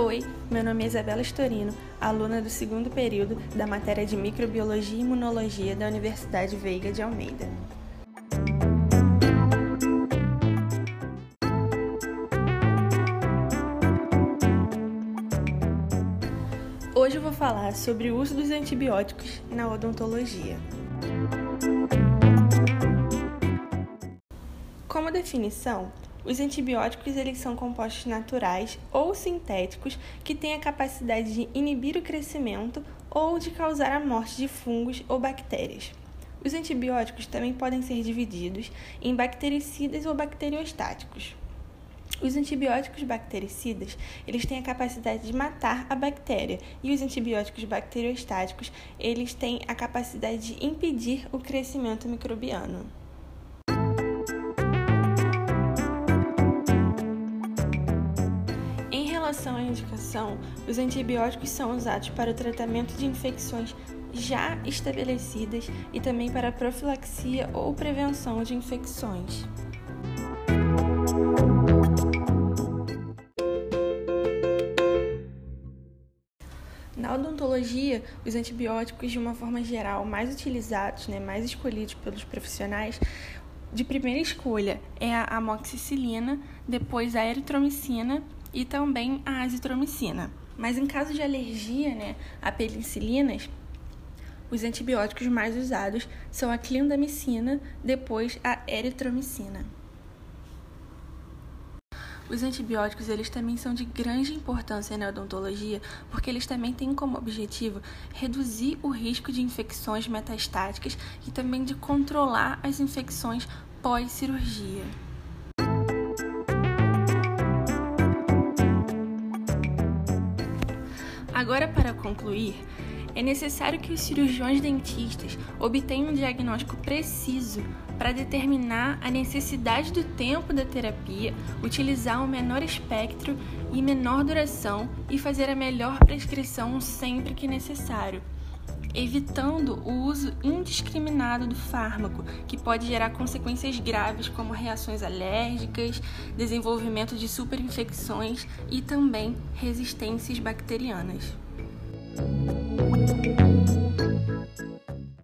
Oi, meu nome é Isabela Storino, aluna do segundo período da matéria de Microbiologia e Imunologia da Universidade Veiga de Almeida. Hoje eu vou falar sobre o uso dos antibióticos na odontologia. Como definição, os antibióticos eles são compostos naturais ou sintéticos que têm a capacidade de inibir o crescimento ou de causar a morte de fungos ou bactérias. Os antibióticos também podem ser divididos em bactericidas ou bacteriostáticos. Os antibióticos bactericidas, eles têm a capacidade de matar a bactéria, e os antibióticos bacteriostáticos, eles têm a capacidade de impedir o crescimento microbiano. Relação à indicação, os antibióticos são usados para o tratamento de infecções já estabelecidas e também para profilaxia ou prevenção de infecções. Na odontologia, os antibióticos, de uma forma geral, mais utilizados, né, mais escolhidos pelos profissionais, de primeira escolha é a amoxicilina, depois a eritromicina e também a azitromicina. Mas em caso de alergia né, a penicilinas, os antibióticos mais usados são a clindamicina, depois a eritromicina. Os antibióticos eles também são de grande importância na odontologia, porque eles também têm como objetivo reduzir o risco de infecções metastáticas e também de controlar as infecções pós-cirurgia. Agora, para concluir, é necessário que os cirurgiões dentistas obtenham um diagnóstico preciso para determinar a necessidade do tempo da terapia, utilizar um menor espectro e menor duração e fazer a melhor prescrição sempre que necessário, evitando o uso indiscriminado do fármaco, que pode gerar consequências graves como reações alérgicas, desenvolvimento de superinfecções e também resistências bacterianas.